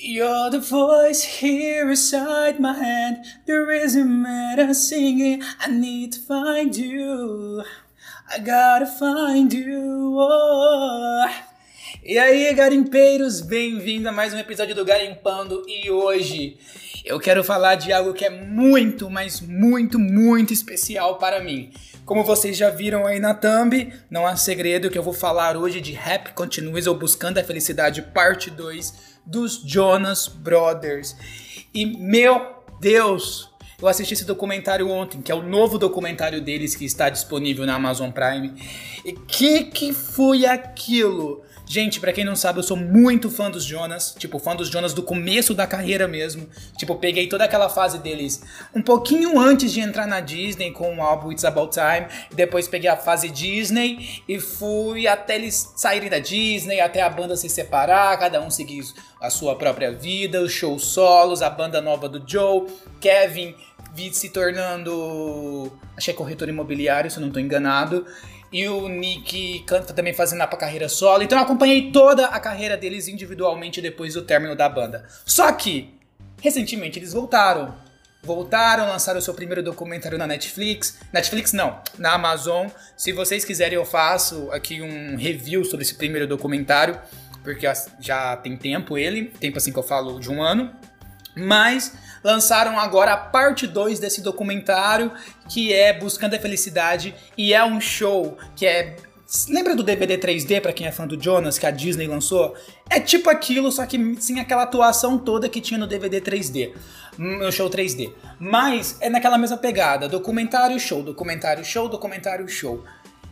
You're the voice here my. The that I'm singing, I need to find you. I gotta find you. Oh. E aí, garimpeiros, bem-vindo a mais um episódio do Garimpando. E hoje eu quero falar de algo que é muito, mas muito, muito especial para mim. Como vocês já viram aí na thumb, não há segredo que eu vou falar hoje de Rap Continues ou Buscando a Felicidade, parte 2 dos Jonas Brothers. E meu Deus, eu assisti esse documentário ontem, que é o novo documentário deles que está disponível na Amazon Prime. E que que foi aquilo? Gente, para quem não sabe, eu sou muito fã dos Jonas, tipo, fã dos Jonas do começo da carreira mesmo. Tipo, peguei toda aquela fase deles um pouquinho antes de entrar na Disney com o álbum It's About Time, depois peguei a fase Disney e fui até eles saírem da Disney, até a banda se separar, cada um seguir a sua própria vida, os shows solos, a banda nova do Joe, Kevin se tornando, achei corretor imobiliário, se eu não estou enganado e o Nick canta também fazendo a carreira solo. Então eu acompanhei toda a carreira deles individualmente depois do término da banda. Só que, recentemente eles voltaram. Voltaram, lançaram o seu primeiro documentário na Netflix. Netflix não, na Amazon. Se vocês quiserem, eu faço aqui um review sobre esse primeiro documentário, porque já tem tempo ele, tempo assim que eu falo de um ano. Mas lançaram agora a parte 2 desse documentário, que é Buscando a Felicidade, e é um show que é Lembra do DVD 3D, para quem é fã do Jonas, que a Disney lançou? É tipo aquilo, só que sem aquela atuação toda que tinha no DVD 3D, no show 3D. Mas é naquela mesma pegada, documentário show, documentário show, documentário show.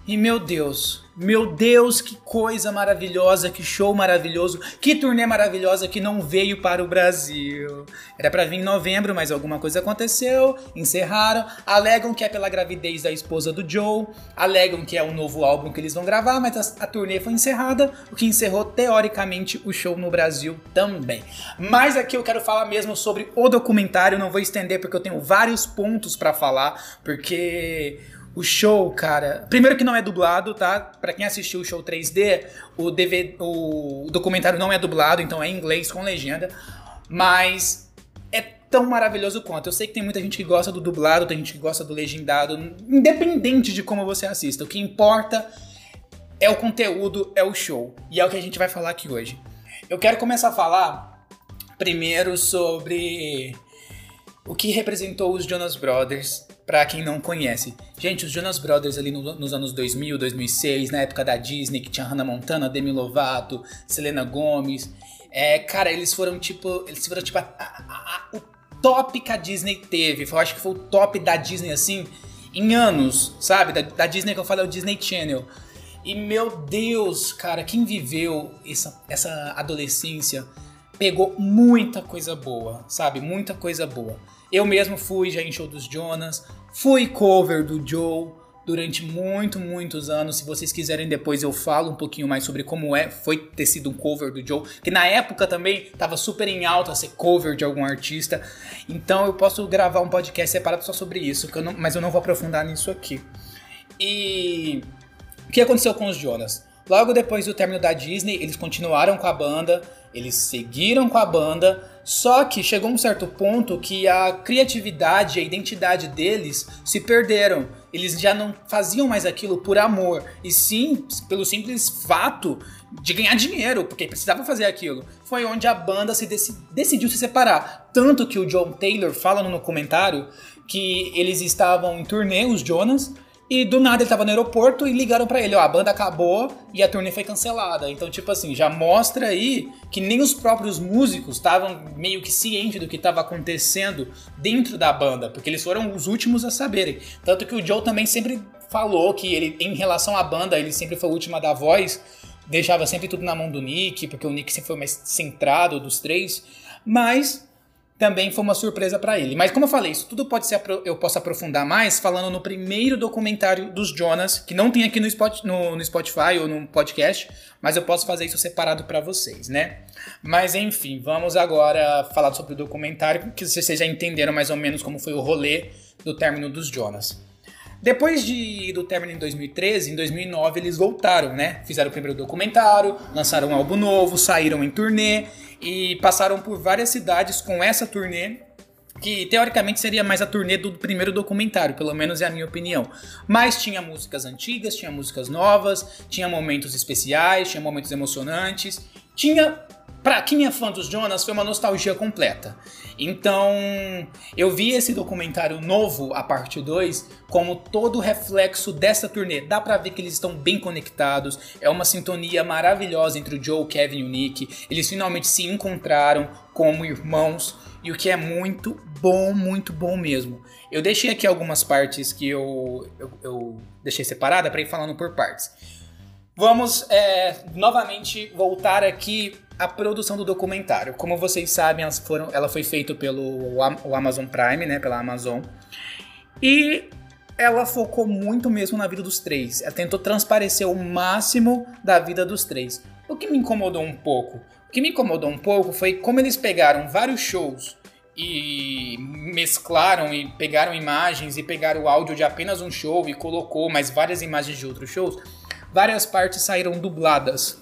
E meu Deus, meu Deus, que coisa maravilhosa, que show maravilhoso, que turnê maravilhosa que não veio para o Brasil. Era para vir em novembro, mas alguma coisa aconteceu, encerraram. Alegam que é pela gravidez da esposa do Joe, alegam que é um novo álbum que eles vão gravar, mas a, a turnê foi encerrada, o que encerrou teoricamente o show no Brasil também. Mas aqui eu quero falar mesmo sobre o documentário, não vou estender porque eu tenho vários pontos para falar, porque o show, cara. Primeiro que não é dublado, tá? Para quem assistiu o show 3D, o, DVD, o documentário não é dublado, então é em inglês com legenda. Mas é tão maravilhoso quanto. Eu sei que tem muita gente que gosta do dublado, tem gente que gosta do legendado, independente de como você assista. O que importa é o conteúdo, é o show. E é o que a gente vai falar aqui hoje. Eu quero começar a falar primeiro sobre o que representou os Jonas Brothers para quem não conhece. Gente, os Jonas Brothers ali no, nos anos 2000, 2006, na época da Disney, que tinha Hannah Montana, Demi Lovato, Selena Gomez. É, cara, eles foram tipo. Eles foram tipo a, a, a, o top que a Disney teve. Eu acho que foi o top da Disney, assim, em anos, sabe? Da, da Disney que eu falo é o Disney Channel. E meu Deus, cara, quem viveu essa, essa adolescência pegou muita coisa boa, sabe? Muita coisa boa. Eu mesmo fui já em show dos Jonas, fui cover do Joe durante muito, muitos anos. Se vocês quiserem depois eu falo um pouquinho mais sobre como é, foi ter sido um cover do Joe, que na época também tava super em alta ser cover de algum artista. Então eu posso gravar um podcast separado só sobre isso, eu não, mas eu não vou aprofundar nisso aqui. E o que aconteceu com os Jonas? Logo depois do término da Disney, eles continuaram com a banda, eles seguiram com a banda, só que chegou um certo ponto que a criatividade, a identidade deles se perderam. Eles já não faziam mais aquilo por amor, e sim pelo simples fato de ganhar dinheiro, porque precisava fazer aquilo. Foi onde a banda se decidiu se separar. Tanto que o John Taylor fala no comentário que eles estavam em turnê, os Jonas, e do nada ele tava no aeroporto e ligaram para ele, ó, a banda acabou e a turnê foi cancelada. Então, tipo assim, já mostra aí que nem os próprios músicos estavam meio que cientes do que estava acontecendo dentro da banda, porque eles foram os últimos a saberem. Tanto que o Joe também sempre falou que ele, em relação à banda, ele sempre foi o último a dar voz, deixava sempre tudo na mão do Nick, porque o Nick sempre foi mais centrado dos três. Mas também foi uma surpresa para ele. Mas como eu falei, isso tudo pode ser eu posso aprofundar mais falando no primeiro documentário dos Jonas, que não tem aqui no, Spot, no, no Spotify ou no podcast, mas eu posso fazer isso separado para vocês, né? Mas enfim, vamos agora falar sobre o documentário, que vocês já entenderam mais ou menos como foi o rolê do término dos Jonas. Depois de, do término em 2013, em 2009 eles voltaram, né? Fizeram o primeiro documentário, lançaram um álbum novo, saíram em turnê e passaram por várias cidades com essa turnê que teoricamente seria mais a turnê do primeiro documentário, pelo menos é a minha opinião. Mas tinha músicas antigas, tinha músicas novas, tinha momentos especiais, tinha momentos emocionantes, tinha Pra quem é fã dos Jonas, foi uma nostalgia completa. Então, eu vi esse documentário novo, a parte 2, como todo reflexo dessa turnê. Dá pra ver que eles estão bem conectados, é uma sintonia maravilhosa entre o Joe, Kevin e o Nick. Eles finalmente se encontraram como irmãos, e o que é muito bom, muito bom mesmo. Eu deixei aqui algumas partes que eu, eu, eu deixei separada para ir falando por partes. Vamos é, novamente voltar aqui a produção do documentário. Como vocês sabem, elas foram, ela foi feita pelo Amazon Prime, né, pela Amazon. E ela focou muito mesmo na vida dos três. Ela tentou transparecer o máximo da vida dos três. O que me incomodou um pouco, o que me incomodou um pouco foi como eles pegaram vários shows e mesclaram e pegaram imagens e pegaram o áudio de apenas um show e colocou mais várias imagens de outros shows. Várias partes saíram dubladas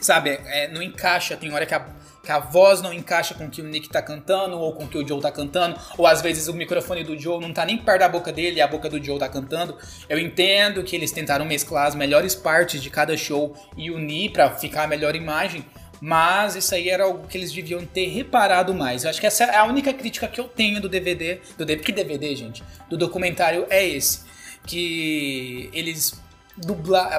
sabe, é, não encaixa, tem hora que a, que a voz não encaixa com o que o Nick tá cantando, ou com o que o Joe tá cantando, ou às vezes o microfone do Joe não tá nem perto da boca dele e a boca do Joe tá cantando. Eu entendo que eles tentaram mesclar as melhores partes de cada show e unir para ficar a melhor imagem, mas isso aí era algo que eles deviam ter reparado mais. Eu acho que essa é a única crítica que eu tenho do DVD, do que DVD, gente, do documentário é esse, que eles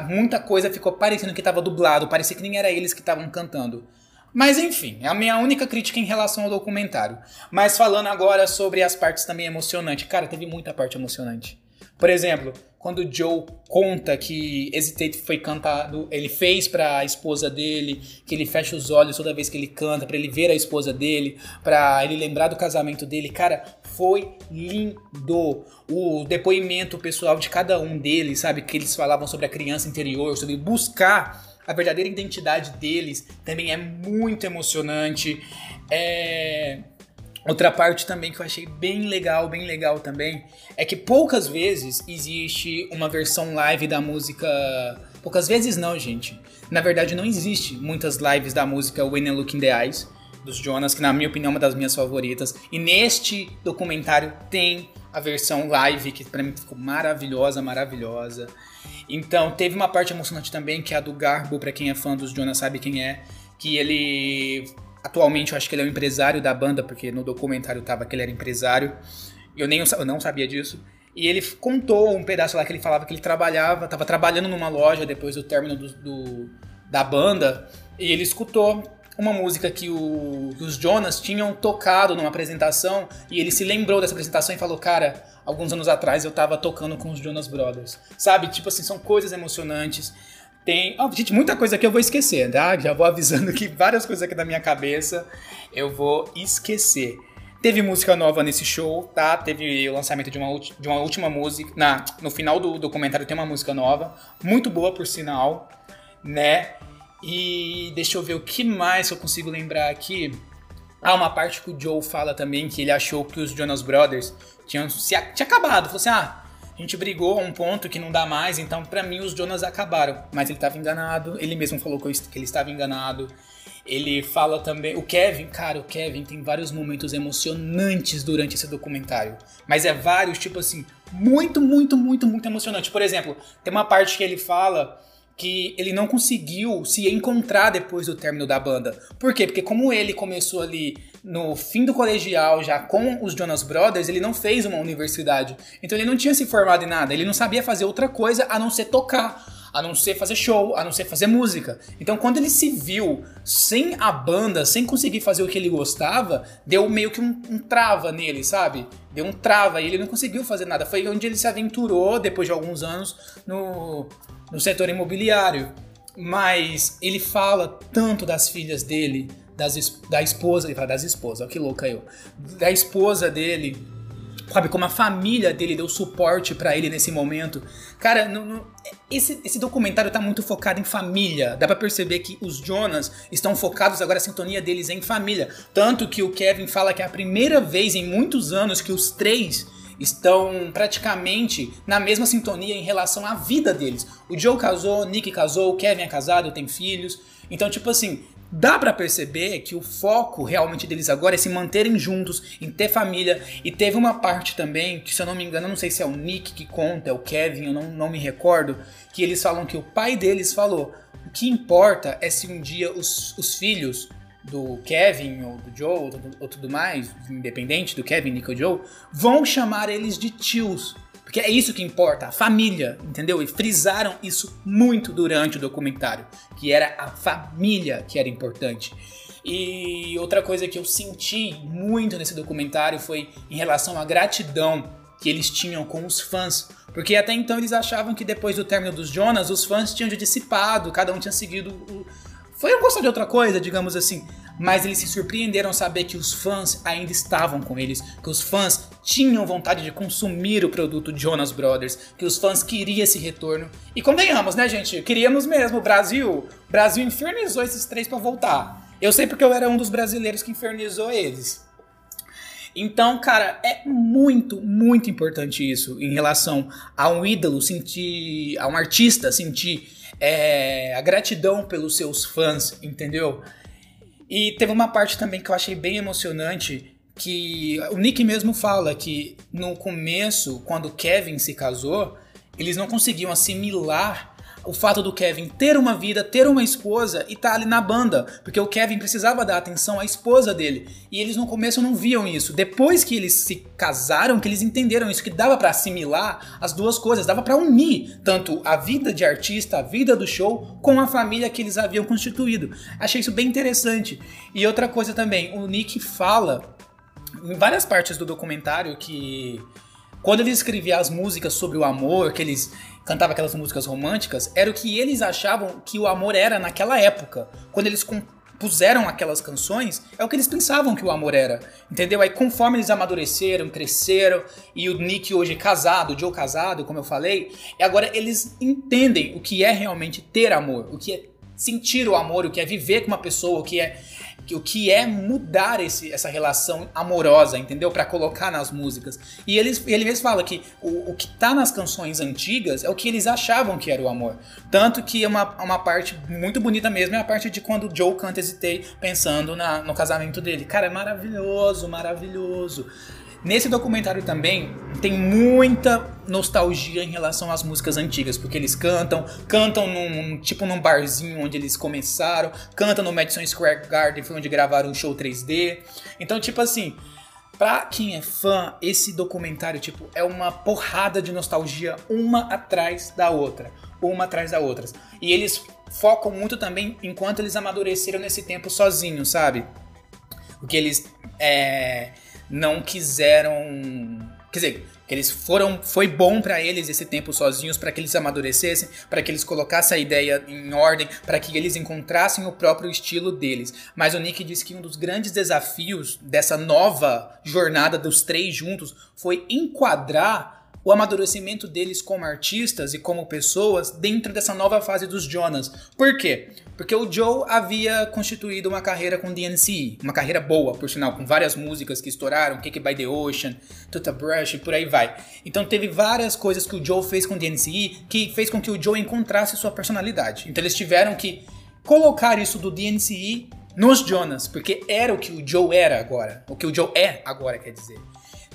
muita coisa ficou parecendo que estava dublado, parecia que nem era eles que estavam cantando. Mas enfim, é a minha única crítica em relação ao documentário. Mas falando agora sobre as partes também emocionantes. Cara, teve muita parte emocionante. Por exemplo, quando o Joe conta que Hesitate foi cantado, ele fez para a esposa dele, que ele fecha os olhos toda vez que ele canta, para ele ver a esposa dele, para ele lembrar do casamento dele, cara, foi lindo. O depoimento pessoal de cada um deles, sabe, que eles falavam sobre a criança interior, sobre buscar a verdadeira identidade deles, também é muito emocionante. É Outra parte também que eu achei bem legal, bem legal também, é que poucas vezes existe uma versão live da música. Poucas vezes não, gente. Na verdade, não existe muitas lives da música When I Look in the Eyes, dos Jonas, que na minha opinião é uma das minhas favoritas. E neste documentário tem a versão live, que pra mim ficou maravilhosa, maravilhosa. Então, teve uma parte emocionante também, que é a do Garbo, pra quem é fã dos Jonas sabe quem é, que ele Atualmente eu acho que ele é o empresário da banda, porque no documentário tava que ele era empresário. Eu nem eu não sabia disso. E ele contou um pedaço lá que ele falava que ele trabalhava, tava trabalhando numa loja depois do término do, do da banda, e ele escutou uma música que, o, que, os Jonas tinham tocado numa apresentação, e ele se lembrou dessa apresentação e falou, cara, alguns anos atrás eu tava tocando com os Jonas Brothers. Sabe? Tipo assim, são coisas emocionantes. Tem. Oh, gente, muita coisa que eu vou esquecer, tá? Já vou avisando que várias coisas aqui da minha cabeça eu vou esquecer. Teve música nova nesse show, tá? Teve o lançamento de uma, de uma última música. Na, no final do documentário tem uma música nova. Muito boa, por sinal, né? E deixa eu ver o que mais eu consigo lembrar aqui. Ah, uma parte que o Joe fala também que ele achou que os Jonas Brothers tinham se, tinha acabado. Falou assim: ah, a gente brigou a um ponto que não dá mais, então para mim os Jonas acabaram. Mas ele estava enganado, ele mesmo falou que ele estava enganado. Ele fala também. O Kevin, cara, o Kevin tem vários momentos emocionantes durante esse documentário. Mas é vários, tipo assim, muito, muito, muito, muito emocionante. Por exemplo, tem uma parte que ele fala que ele não conseguiu se encontrar depois do término da banda. Por quê? Porque como ele começou ali no fim do colegial, já com os Jonas Brothers, ele não fez uma universidade. Então ele não tinha se formado em nada, ele não sabia fazer outra coisa a não ser tocar, a não ser fazer show, a não ser fazer música. Então quando ele se viu sem a banda, sem conseguir fazer o que ele gostava, deu meio que um, um trava nele, sabe? Deu um trava e ele não conseguiu fazer nada. Foi onde ele se aventurou, depois de alguns anos, no, no setor imobiliário. Mas ele fala tanto das filhas dele, das, da esposa, das esposas, olha que louca eu. Da esposa dele, sabe, como a família dele deu suporte para ele nesse momento. Cara, esse, esse documentário tá muito focado em família. Dá para perceber que os Jonas estão focados agora, a sintonia deles é em família. Tanto que o Kevin fala que é a primeira vez em muitos anos que os três estão praticamente na mesma sintonia em relação à vida deles. O Joe casou, o Nick casou, o Kevin é casado, tem filhos. Então, tipo assim, dá para perceber que o foco realmente deles agora é se manterem juntos, em ter família. E teve uma parte também, que se eu não me engano, não sei se é o Nick que conta, é o Kevin, eu não, não me recordo, que eles falam que o pai deles falou: o que importa é se um dia os, os filhos do Kevin ou do Joe ou, ou tudo mais, independente do Kevin, Nick ou Joe, vão chamar eles de tios. Porque é isso que importa, a família, entendeu? E frisaram isso muito durante o documentário, que era a família que era importante. E outra coisa que eu senti muito nesse documentário foi em relação à gratidão que eles tinham com os fãs. Porque até então eles achavam que depois do término dos Jonas, os fãs tinham dissipado, cada um tinha seguido o, foi um gostar de outra coisa, digamos assim. Mas eles se surpreenderam saber que os fãs ainda estavam com eles, que os fãs tinham vontade de consumir o produto Jonas Brothers, que os fãs queriam esse retorno. E convenhamos, né, gente? Queríamos mesmo. O Brasil, Brasil infernizou esses três para voltar. Eu sei porque eu era um dos brasileiros que infernizou eles. Então, cara, é muito, muito importante isso em relação a um ídolo sentir, a um artista sentir é, a gratidão pelos seus fãs, entendeu? E teve uma parte também que eu achei bem emocionante, que o Nick mesmo fala que no começo, quando Kevin se casou, eles não conseguiam assimilar o fato do Kevin ter uma vida, ter uma esposa e estar tá ali na banda, porque o Kevin precisava dar atenção à esposa dele. E eles no começo não viam isso. Depois que eles se casaram, que eles entenderam isso, que dava para assimilar as duas coisas, dava para unir tanto a vida de artista, a vida do show, com a família que eles haviam constituído. Achei isso bem interessante. E outra coisa também, o Nick fala em várias partes do documentário que quando ele escrevia as músicas sobre o amor, que eles cantava aquelas músicas românticas, era o que eles achavam que o amor era naquela época. Quando eles compuseram aquelas canções, é o que eles pensavam que o amor era. Entendeu? Aí conforme eles amadureceram, cresceram, e o Nick hoje casado, o Joe casado, como eu falei, agora eles entendem o que é realmente ter amor, o que é sentir o amor, o que é viver com uma pessoa, o que é o que é mudar esse, essa relação amorosa, entendeu? Para colocar nas músicas. E eles, ele mesmo fala que o, o que tá nas canções antigas é o que eles achavam que era o amor. Tanto que uma, uma parte muito bonita mesmo é a parte de quando o Joe canta Hesitei pensando na, no casamento dele. Cara, é maravilhoso, maravilhoso. Nesse documentário também tem muita nostalgia em relação às músicas antigas, porque eles cantam, cantam num tipo num barzinho onde eles começaram, cantam no Madison Square Garden, foi onde gravaram o show 3D. Então, tipo assim, Pra quem é fã, esse documentário, tipo, é uma porrada de nostalgia, uma atrás da outra. Uma atrás da outra. E eles focam muito também enquanto eles amadureceram nesse tempo sozinhos, sabe? O que eles. É, não quiseram. Quer dizer, que eles foram. Foi bom para eles esse tempo sozinhos, para que eles amadurecessem, para que eles colocassem a ideia em ordem, para que eles encontrassem o próprio estilo deles. Mas o Nick disse que um dos grandes desafios dessa nova jornada dos três juntos foi enquadrar o amadurecimento deles como artistas e como pessoas dentro dessa nova fase dos Jonas. Por quê? Porque o Joe havia constituído uma carreira com DNC, uma carreira boa, por sinal, com várias músicas que estouraram, Cake by the Ocean, Tuta Brush e por aí vai. Então teve várias coisas que o Joe fez com DNC que fez com que o Joe encontrasse sua personalidade. Então eles tiveram que colocar isso do DNC nos Jonas, porque era o que o Joe era agora, o que o Joe é agora, quer dizer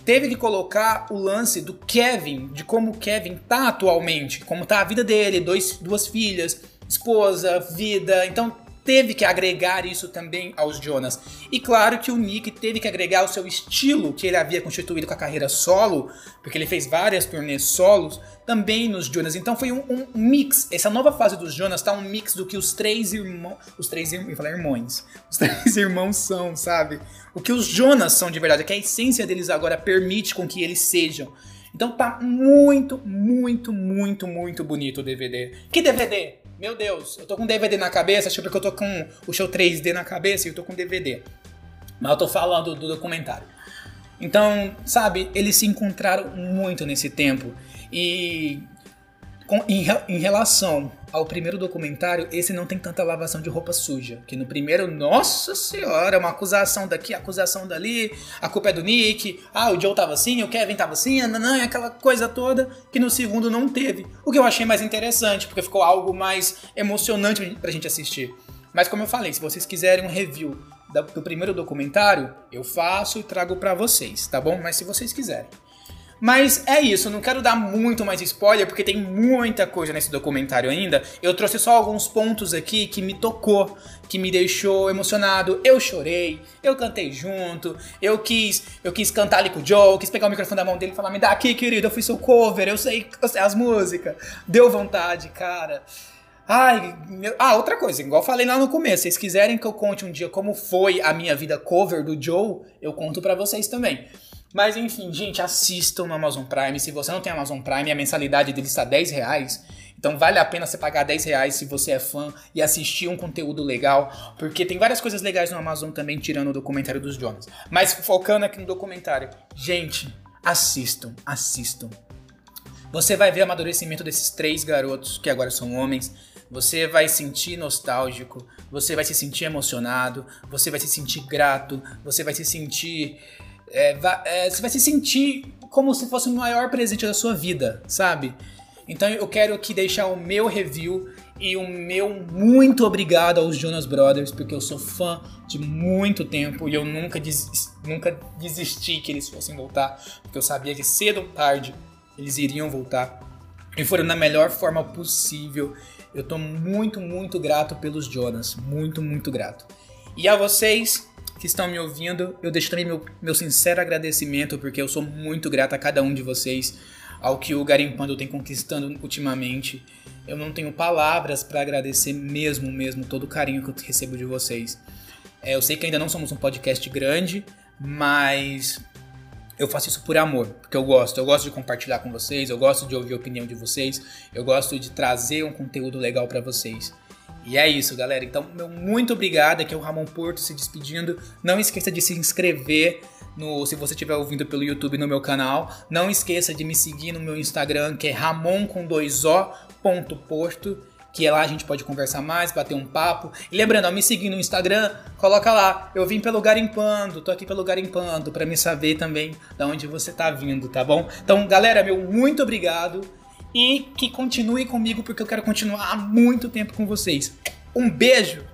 teve que colocar o lance do Kevin, de como o Kevin tá atualmente, como tá a vida dele, dois, duas filhas, esposa, vida. Então teve que agregar isso também aos Jonas. E claro que o Nick teve que agregar o seu estilo que ele havia constituído com a carreira solo, porque ele fez várias turnês solos, também nos Jonas. Então foi um, um mix. Essa nova fase dos Jonas tá um mix do que os três irmãos. Os três irmãos. falar irmãos. Os três irmãos são, sabe? O que os Jonas são de verdade, que a essência deles agora permite com que eles sejam. Então tá muito, muito, muito, muito bonito o DVD. Que DVD? Meu Deus, eu tô com DVD na cabeça, acho que eu tô com o show 3D na cabeça e eu tô com DVD. Mas eu tô falando do documentário. Então, sabe, eles se encontraram muito nesse tempo. E com, em, em, relação ao primeiro documentário, esse não tem tanta lavação de roupa suja. Que no primeiro, nossa senhora, uma acusação daqui, acusação dali, a culpa é do Nick, ah, o Joe tava assim, o Kevin tava assim, nanã, aquela coisa toda, que no segundo não teve. O que eu achei mais interessante, porque ficou algo mais emocionante pra gente assistir. Mas como eu falei, se vocês quiserem um review do primeiro documentário, eu faço e trago para vocês, tá bom? Mas se vocês quiserem. Mas é isso, não quero dar muito mais spoiler, porque tem muita coisa nesse documentário ainda. Eu trouxe só alguns pontos aqui que me tocou, que me deixou emocionado. Eu chorei, eu cantei junto, eu quis, eu quis cantar ali com o Joe, quis pegar o microfone da mão dele e falar: "Me dá aqui, querido, eu fui seu cover, eu sei, eu sei as músicas". Deu vontade, cara. Ai, meu... ah, outra coisa, igual falei lá no começo, vocês quiserem que eu conte um dia como foi a minha vida cover do Joe, eu conto para vocês também. Mas enfim, gente, assistam no Amazon Prime. Se você não tem Amazon Prime, a mensalidade dele está 10 reais. Então vale a pena você pagar 10 reais se você é fã e assistir um conteúdo legal. Porque tem várias coisas legais no Amazon também, tirando o documentário dos Jonas. Mas focando aqui no documentário. Gente, assistam, assistam. Você vai ver o amadurecimento desses três garotos que agora são homens. Você vai sentir nostálgico, você vai se sentir emocionado, você vai se sentir grato, você vai se sentir é, vai, é, você vai se sentir como se fosse o maior presente da sua vida, sabe? Então eu quero aqui deixar o meu review e o meu muito obrigado aos Jonas Brothers, porque eu sou fã de muito tempo e eu nunca, des nunca desisti que eles fossem voltar, porque eu sabia que cedo ou tarde eles iriam voltar. E foram na melhor forma possível. Eu tô muito, muito grato pelos Jonas. Muito, muito grato. E a vocês, que estão me ouvindo. Eu deixo meu, meu sincero agradecimento, porque eu sou muito grato a cada um de vocês, ao que o Garimpando tem conquistando ultimamente. Eu não tenho palavras para agradecer mesmo, mesmo, todo o carinho que eu recebo de vocês. É, eu sei que ainda não somos um podcast grande, mas eu faço isso por amor, porque eu gosto. Eu gosto de compartilhar com vocês, eu gosto de ouvir a opinião de vocês, eu gosto de trazer um conteúdo legal para vocês. E é isso, galera. Então, meu muito obrigado. Aqui é o Ramon Porto se despedindo. Não esqueça de se inscrever no, se você estiver ouvindo pelo YouTube no meu canal. Não esqueça de me seguir no meu Instagram, que é ramon com dois o, ponto porto, que é lá a gente pode conversar mais, bater um papo. E lembrando, me seguir no Instagram, coloca lá, eu vim pelo Garimpando, tô aqui pelo Garimpando, para me saber também de onde você tá vindo, tá bom? Então, galera, meu muito obrigado e que continue comigo porque eu quero continuar há muito tempo com vocês. Um beijo!